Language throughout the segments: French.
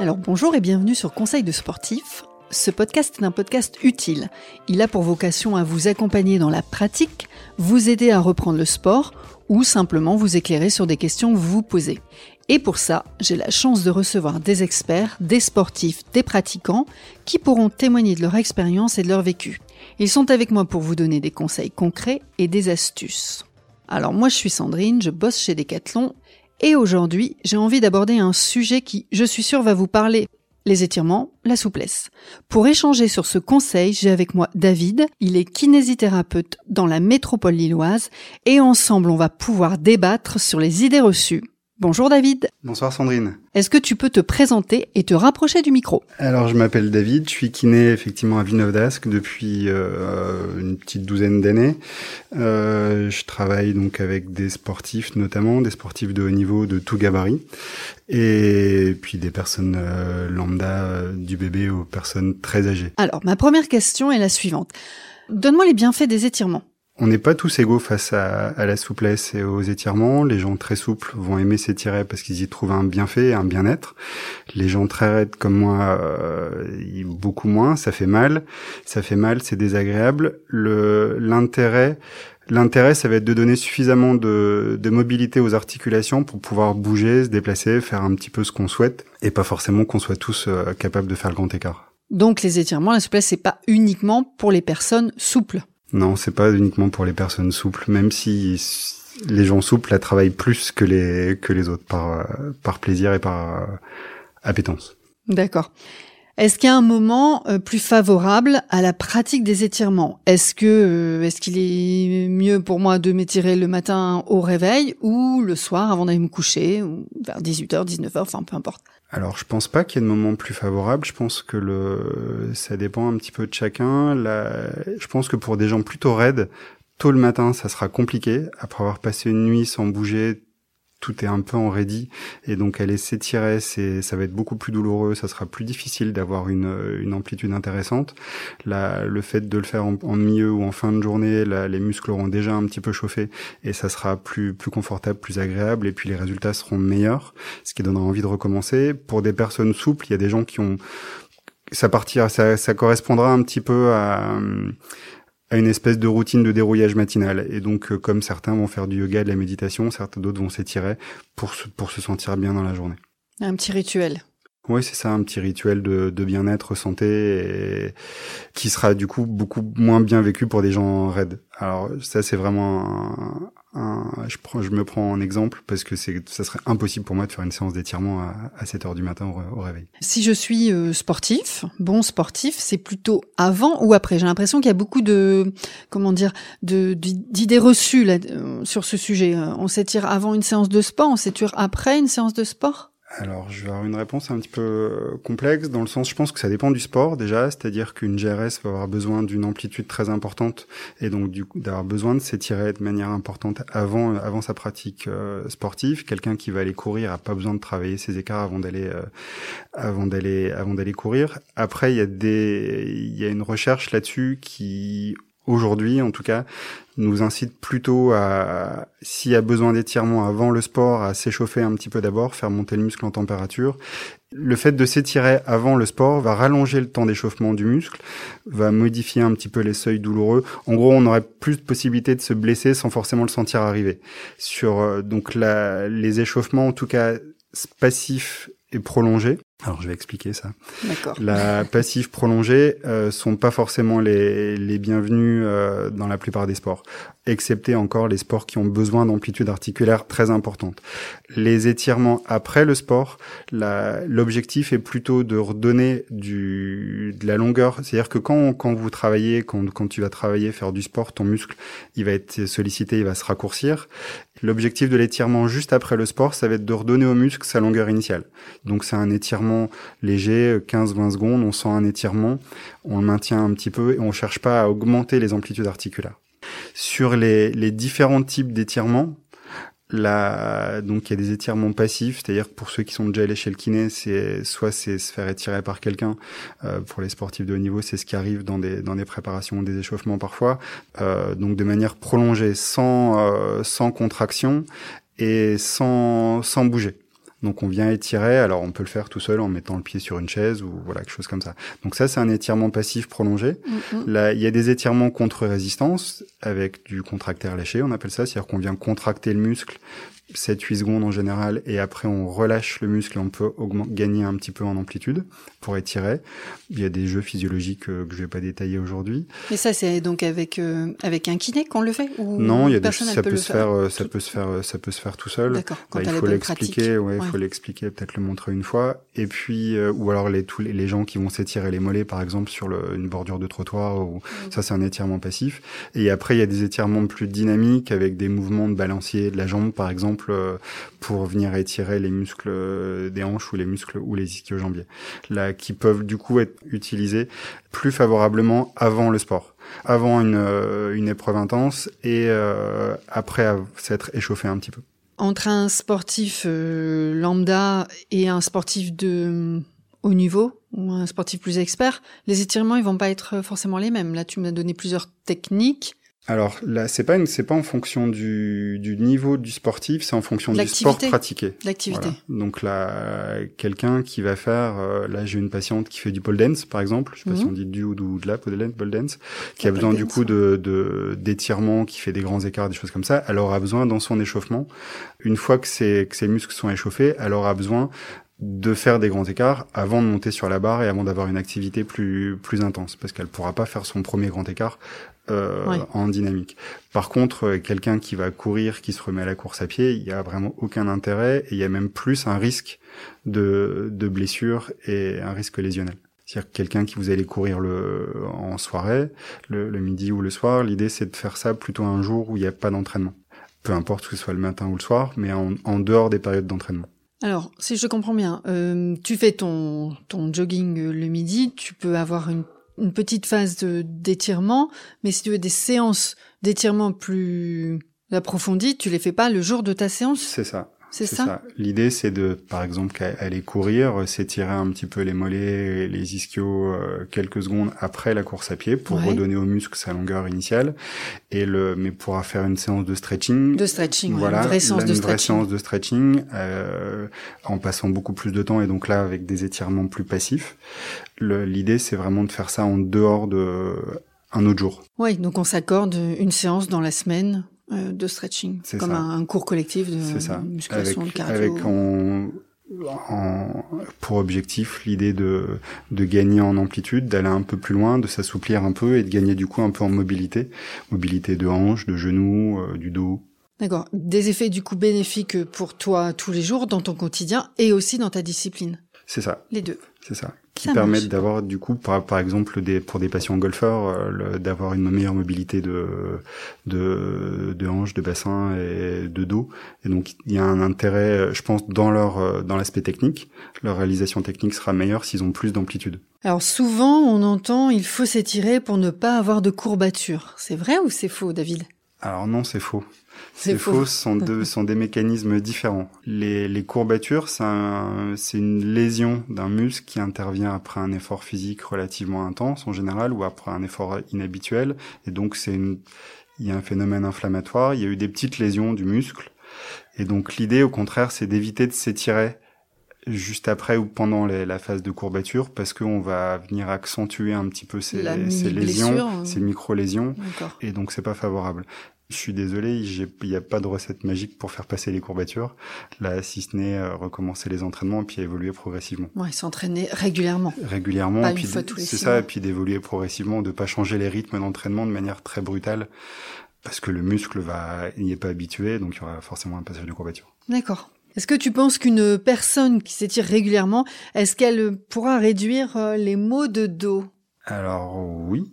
Alors bonjour et bienvenue sur Conseil de sportif. Ce podcast est un podcast utile. Il a pour vocation à vous accompagner dans la pratique, vous aider à reprendre le sport ou simplement vous éclairer sur des questions que vous vous posez. Et pour ça, j'ai la chance de recevoir des experts, des sportifs, des pratiquants qui pourront témoigner de leur expérience et de leur vécu. Ils sont avec moi pour vous donner des conseils concrets et des astuces. Alors moi je suis Sandrine, je bosse chez Decathlon et aujourd'hui j'ai envie d'aborder un sujet qui, je suis sûre, va vous parler. Les étirements, la souplesse. Pour échanger sur ce conseil, j'ai avec moi David. Il est kinésithérapeute dans la métropole lilloise et ensemble on va pouvoir débattre sur les idées reçues Bonjour David. Bonsoir Sandrine. Est-ce que tu peux te présenter et te rapprocher du micro? Alors je m'appelle David, je suis kiné effectivement à Villeneuve d'Ascq depuis euh, une petite douzaine d'années. Euh, je travaille donc avec des sportifs notamment, des sportifs de haut niveau de tout gabarit et puis des personnes euh, lambda du bébé aux personnes très âgées. Alors ma première question est la suivante. Donne-moi les bienfaits des étirements. On n'est pas tous égaux face à, la souplesse et aux étirements. Les gens très souples vont aimer s'étirer parce qu'ils y trouvent un bienfait, un bien-être. Les gens très raides comme moi, euh, beaucoup moins. Ça fait mal. Ça fait mal, c'est désagréable. Le l'intérêt, l'intérêt, ça va être de donner suffisamment de, de mobilité aux articulations pour pouvoir bouger, se déplacer, faire un petit peu ce qu'on souhaite, et pas forcément qu'on soit tous euh, capables de faire le grand écart. Donc les étirements, la souplesse, c'est pas uniquement pour les personnes souples. Non, c'est pas uniquement pour les personnes souples, même si les gens souples la travaillent plus que les que les autres par par plaisir et par appétence. D'accord. Est-ce qu'il y a un moment euh, plus favorable à la pratique des étirements? Est-ce que euh, est-ce qu'il est mieux pour moi de m'étirer le matin au réveil ou le soir avant d'aller me coucher ou vers 18h, 19h, enfin peu importe? Alors, je pense pas qu'il y ait de moment plus favorable. Je pense que le, ça dépend un petit peu de chacun. La... Je pense que pour des gens plutôt raides, tôt le matin, ça sera compliqué. Après avoir passé une nuit sans bouger, tout est un peu en ready et donc aller s'étirer, c'est ça va être beaucoup plus douloureux, ça sera plus difficile d'avoir une, une amplitude intéressante. La, le fait de le faire en, milieu ou en fin de journée, les muscles auront déjà un petit peu chauffé et ça sera plus plus confortable, plus agréable et puis les résultats seront meilleurs, ce qui donnera envie de recommencer. Pour des personnes souples, il y a des gens qui ont ça partira, ça, ça correspondra un petit peu à à une espèce de routine de dérouillage matinal. Et donc, euh, comme certains vont faire du yoga, de la méditation, certains d'autres vont s'étirer pour se, pour se sentir bien dans la journée. Un petit rituel. Oui, c'est ça, un petit rituel de, de bien-être, santé, et qui sera du coup beaucoup moins bien vécu pour des gens raides. Alors ça, c'est vraiment je, prends, je me prends en exemple parce que c'est, ça serait impossible pour moi de faire une séance d'étirement à, à 7 heures du matin au, réveil. Si je suis euh, sportif, bon sportif, c'est plutôt avant ou après? J'ai l'impression qu'il y a beaucoup de, comment dire, d'idées reçues là, euh, sur ce sujet. On s'étire avant une séance de sport, on s'étire après une séance de sport? Alors, je vais avoir une réponse un petit peu euh, complexe dans le sens, je pense que ça dépend du sport déjà, c'est-à-dire qu'une GRS va avoir besoin d'une amplitude très importante et donc d'avoir besoin de s'étirer de manière importante avant avant sa pratique euh, sportive. Quelqu'un qui va aller courir a pas besoin de travailler ses écarts avant d'aller euh, avant d'aller avant d'aller courir. Après, il y a des il y a une recherche là-dessus qui aujourd'hui en tout cas nous incite plutôt à, s'il y a besoin d'étirement avant le sport, à s'échauffer un petit peu d'abord, faire monter le muscle en température. Le fait de s'étirer avant le sport va rallonger le temps d'échauffement du muscle, va modifier un petit peu les seuils douloureux. En gros, on aurait plus de possibilités de se blesser sans forcément le sentir arriver. Sur euh, donc les échauffements, en tout cas passifs et prolongés, alors je vais expliquer ça. La passive prolongée euh, sont pas forcément les, les bienvenus euh, dans la plupart des sports, excepté encore les sports qui ont besoin d'amplitude articulaire très importante. Les étirements après le sport, l'objectif est plutôt de redonner du, de la longueur. C'est-à-dire que quand, quand vous travaillez, quand, quand tu vas travailler, faire du sport, ton muscle, il va être sollicité, il va se raccourcir. L'objectif de l'étirement juste après le sport, ça va être de redonner au muscle sa longueur initiale. Donc c'est un étirement léger, 15-20 secondes, on sent un étirement, on le maintient un petit peu et on cherche pas à augmenter les amplitudes articulaires. Sur les, différents types d'étirements, donc il y a des étirements passifs, c'est-à-dire pour ceux qui sont déjà allés chez le kiné, c'est soit c'est se faire étirer par quelqu'un. Euh, pour les sportifs de haut niveau, c'est ce qui arrive dans des dans des préparations, des échauffements parfois. Euh, donc de manière prolongée, sans euh, sans contraction et sans sans bouger. Donc on vient étirer, alors on peut le faire tout seul en mettant le pied sur une chaise ou voilà quelque chose comme ça. Donc ça c'est un étirement passif prolongé. Mm, Là, il y a des étirements contre résistance avec du contractaire léché, on appelle ça, c'est-à-dire qu'on vient contracter le muscle 7-8 secondes en général, et après on relâche le muscle on peut gagner un petit peu en amplitude pour étirer. Il y a des jeux physiologiques euh, que je vais pas détailler aujourd'hui. Mais ça, c'est donc avec euh, avec un kiné qu'on le fait ou Non, il y a des, ça peut peut se faire, euh, ça peut se faire, euh, ça peut se faire tout seul. D'accord. Bah, il faut l'expliquer, ouais, il Ouais. faut l'expliquer, peut-être le montrer une fois. Et puis, euh, ou alors les tous les, les gens qui vont s'étirer les mollets, par exemple, sur le, une bordure de trottoir, ou Mm. ça c'est un étirement passif. Et après, il y a des étirements plus dynamiques avec des mouvements de balancier de la jambe, par exemple, euh, pour venir étirer les muscles euh, des hanches ou les muscles ou les ischio-jambiers, là qui peuvent du coup être utilisés plus favorablement avant le sport avant une, euh, une épreuve intense et après s'être échauffé un petit peu. Entre un sportif lambda et un sportif de euh, haut niveau ou un sportif plus expert, les étirements ils vont pas être forcément les mêmes. Là, tu m'as donné plusieurs techniques. Alors là, c'est pas une, c'est pas en fonction du, du niveau du sportif, c'est en fonction du sport pratiqué. L'activité. Voilà. Donc là, quelqu'un qui va faire, euh, là j'ai une patiente qui fait du pole dance par exemple, je sais pas si Mhm. on dit du ou du ou de la pole dance, pole dance, qui La a besoin du coup de, de d'étirement, qui fait des grands écarts, des choses comme ça. Elle aura besoin dans son échauffement, une fois que ses que ses muscles sont échauffés, elle aura besoin de faire des grands écarts avant de monter sur la barre et avant d'avoir une activité plus plus intense parce qu'elle pourra pas faire son premier grand écart euh, Ouais. en dynamique. Par contre, euh, quelqu'un qui va courir, qui se remet à la course à pied, il y a vraiment aucun intérêt et il y a même plus un risque de de blessure et un risque lésionnel. C'est-à-dire que quelqu'un qui vous allez courir le en soirée, le, le midi ou le soir, l'idée c'est de faire ça plutôt un jour où il n'y a pas d'entraînement. Peu importe que ce soit le matin ou le soir, mais en, en dehors des périodes d'entraînement. Alors, si je comprends bien, euh, tu fais ton, ton jogging euh, le midi, tu peux avoir une, une petite phase d'étirement, mais si tu veux des séances d'étirement plus approfondies, tu les fais pas le jour de ta séance, C'est ça. C'est ça, L'idée, c'est de, par exemple, aller courir, euh, s'étirer un petit peu les mollets, et les ischios euh, quelques secondes après la course à pied pour Ouais. redonner au muscle sa longueur initiale. Et le, mais pourra faire une séance de stretching. De stretching, ouais, voilà, une vraie séance de stretching. séance de stretching, euh, en passant beaucoup plus de temps et donc là avec des étirements plus passifs. L'idée, c'est vraiment de faire ça en dehors de un autre jour. Oui, donc on s'accorde une séance dans la semaine de stretching, comme ça. un, cours collectif de ça. Avec, musculation, de cardio. avec en- pour objectif l'idée de, de gagner en amplitude, d'aller un peu plus loin, de s'assouplir un peu et de gagner du coup un peu en mobilité. Mobilité de hanches, de genoux, euh, du dos. D'accord. Des effets du coup bénéfiques pour toi tous les jours dans ton quotidien et aussi dans ta discipline. C'est ça, Les deux. c'est ça. Qui Ça permettent d'avoir du coup, par, par exemple, des, pour des patients golfeurs, euh, d'avoir une meilleure mobilité de, de, de hanches, de bassin et de dos. Et donc il y a un intérêt, euh, je pense, dans leur euh, dans l'aspect technique. Leur réalisation technique sera meilleure s'ils ont plus d'amplitude. Alors souvent, on entend il faut s'étirer pour ne pas avoir de courbatures. C'est vrai ou c'est faux, David? Alors non, c'est faux. C'est faux. ce sont, deux, sont des mécanismes différents. Les, les courbatures, c'est un- c'est une lésion d'un muscle qui intervient après un effort physique relativement intense en général ou après un effort inhabituel. Et donc c'est une, il y a un phénomène inflammatoire. Il y a eu des petites lésions du muscle. Et donc l'idée, au contraire, c'est d'éviter de s'étirer juste après ou pendant les- la phase de courbature parce qu'on va venir accentuer un petit peu ces, lésions, hein. ces micro-lésions et donc c'est pas favorable. Je suis désolé, il n'y a pas de recette magique pour faire passer les courbatures. Là, si ce n'est euh, recommencer les entraînements et puis évoluer progressivement, Ouais, s'entraîner régulièrement. régulièrement. Pas une puis fois tous les c'est ça, mois. et puis d'évoluer progressivement, de pas changer les rythmes d'entraînement de manière très brutale, parce que le muscle va n'y est pas habitué, donc il y aura forcément un passage de courbature. D'accord. Est-ce que tu penses qu'une personne qui s'étire régulièrement, est-ce qu'elle pourra réduire euh, les maux de dos? Alors oui,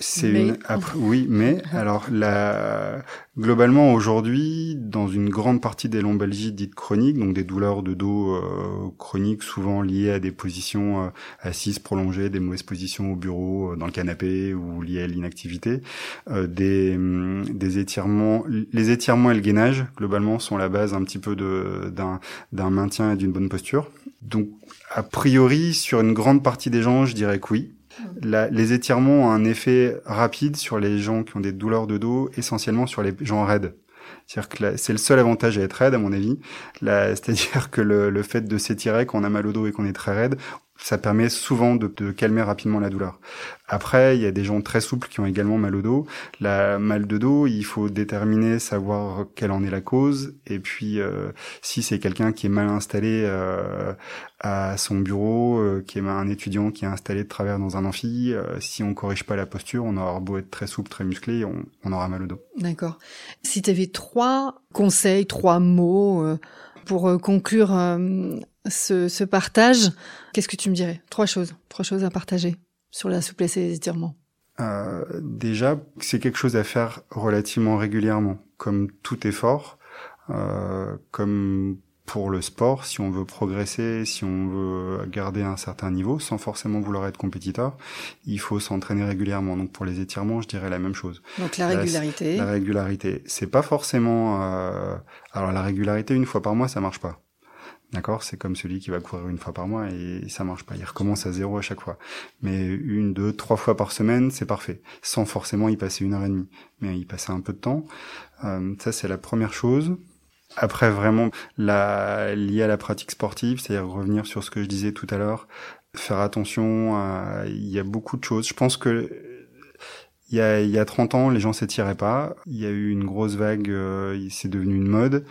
c'est Mais- une après, oui, mais alors la globalement aujourd'hui dans une grande partie des lombalgies dites chroniques, donc des douleurs de dos euh, chroniques souvent liées à des positions euh, assises prolongées, des mauvaises positions au bureau, euh, dans le canapé ou liées à l'inactivité, euh, des hum, des étirements, les étirements et le gainage globalement sont la base un petit peu de d'un d'un maintien et d'une bonne posture. Donc a priori sur une grande partie des gens, je dirais que oui. La- les étirements ont un effet rapide sur les gens qui ont des douleurs de dos, essentiellement sur les gens raides. C'est-à-dire que c'est le seul avantage à être raide, à mon avis. C'est-à-dire que le, le fait de s'étirer quand on a mal au dos et qu'on est très raide, ça permet souvent de, de, calmer rapidement la douleur. Après, il y a des gens très souples qui ont également mal au dos. La mal de dos, il faut déterminer, savoir quelle en est la cause. Et puis, euh, si c'est quelqu'un qui est mal installé euh, à son bureau, euh, qui est un étudiant qui est installé de travers dans un amphi, euh, si on corrige pas la posture, on aura beau être très souple, très musclé, on, on aura mal au dos. D'accord. Si tu avais trois conseils, trois mots euh, pour conclure ce, ce partage, qu'est-ce que tu me dirais? Trois choses, trois choses à partager sur la souplesse et les étirements. Euh, déjà, c'est quelque chose à faire relativement régulièrement, comme tout effort, euh, comme pour le sport, si on veut progresser, si on veut garder un certain niveau, sans forcément vouloir être compétiteur, il faut s'entraîner régulièrement. Donc pour les étirements, je dirais la même chose. Donc la régularité. La, la régularité, c'est pas forcément. Euh... Alors la régularité une fois par mois, ça marche pas. D'accord, c'est comme celui qui va courir une fois par mois et ça marche pas. Il recommence à zéro à chaque fois. Mais une, deux, trois fois par semaine, c'est parfait, sans forcément y passer une heure et demie, mais y passer un peu de temps. Euh, ça, c'est la première chose. Après, vraiment, la, lié à la pratique sportive, c'est-à-dire revenir sur ce que je disais tout à l'heure, faire attention. Il y a beaucoup de choses. Je pense que il y a, il y a 30 ans, les gens s'étiraient pas. Il y a eu une grosse vague, euh, c'est devenu une mode.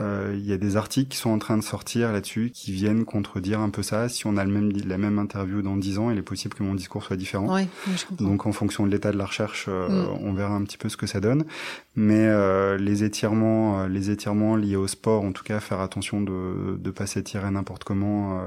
Euh, il y a des articles qui sont en train de sortir là-dessus, qui viennent contredire un peu ça. Si on a le même, la même interview dans 10 ans, il est possible que mon discours soit différent. Ouais, Donc en fonction de l'état de la recherche, euh, mm. on verra un petit peu ce que ça donne. Mais euh, les étirements, euh, les étirements liés au sport, en tout cas, faire attention de ne pas s'étirer n'importe comment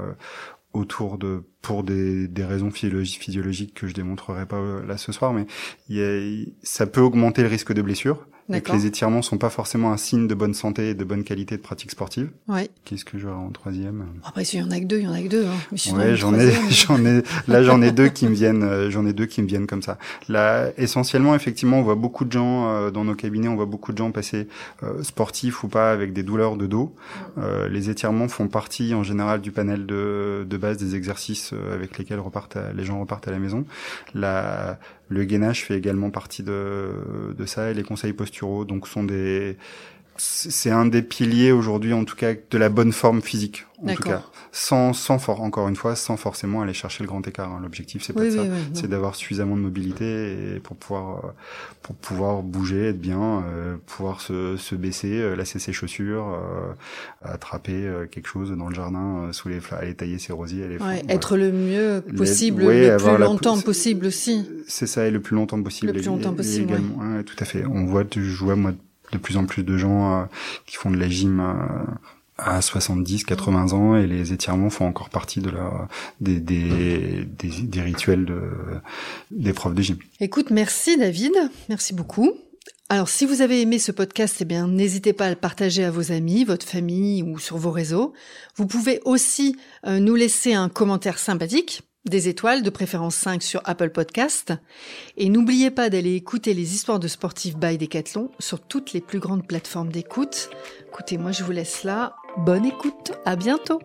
autour de pour des, des raisons physiologiques que je démontrerai pas euh, là ce soir mais y a, ça peut augmenter le risque de blessure et que les étirements sont pas forcément un signe de bonne santé et de bonne qualité de pratique sportive. Ouais. Qu'est-ce que j'aurai en troisième? Après, s'il y en a que deux, il y en a que deux. Hein. ouais, j'en ai, j'en ai, là j'en ai deux qui me viennent, euh, j'en ai deux qui me viennent comme ça. Là, essentiellement, effectivement, on voit beaucoup de gens euh, dans nos cabinets, on voit beaucoup de gens passer euh, sportifs ou pas avec des douleurs de dos. Euh, les étirements font partie en général du panel de, de base des exercices avec lesquels repartent les gens repartent à la maison. La, le gainage fait également partie de, de ça et les conseils posturaux donc sont des c'est un des piliers aujourd'hui, en tout cas, de la bonne forme physique, en tout cas, sans, sans fort, encore une fois, sans forcément aller chercher le grand écart. Hein. L'objectif, c'est pas de ça, c'est d'avoir suffisamment de mobilité et pour pouvoir, euh, pour pouvoir bouger, être bien, euh, pouvoir se, se baisser, euh, lasser ses chaussures, euh, attraper quelque chose dans le jardin sous les aller tailler ses rosiers, aller être le mieux possible, le plus longtemps possible aussi. C'est ça, et le plus longtemps possible. Le plus longtemps possible. Également, tout à fait. On voit, je vois moi de plus en plus de gens euh, qui font de la gym euh, à 70, 80 ans et les étirements font encore partie de des des, des, rituels de des profs de gym. Écoute, merci David, merci beaucoup. Alors, si vous avez aimé ce podcast, eh bien, n'hésitez pas à le partager à vos amis, votre famille ou sur vos réseaux. Vous pouvez aussi euh, nous laisser un commentaire sympathique des étoiles, de préférence 5 sur Apple Podcast. Et n'oubliez pas d'aller écouter les histoires de sportifs by Decathlon sur toutes les plus grandes plateformes d'écoute. Écoutez, moi je vous laisse là. Bonne écoute, à bientôt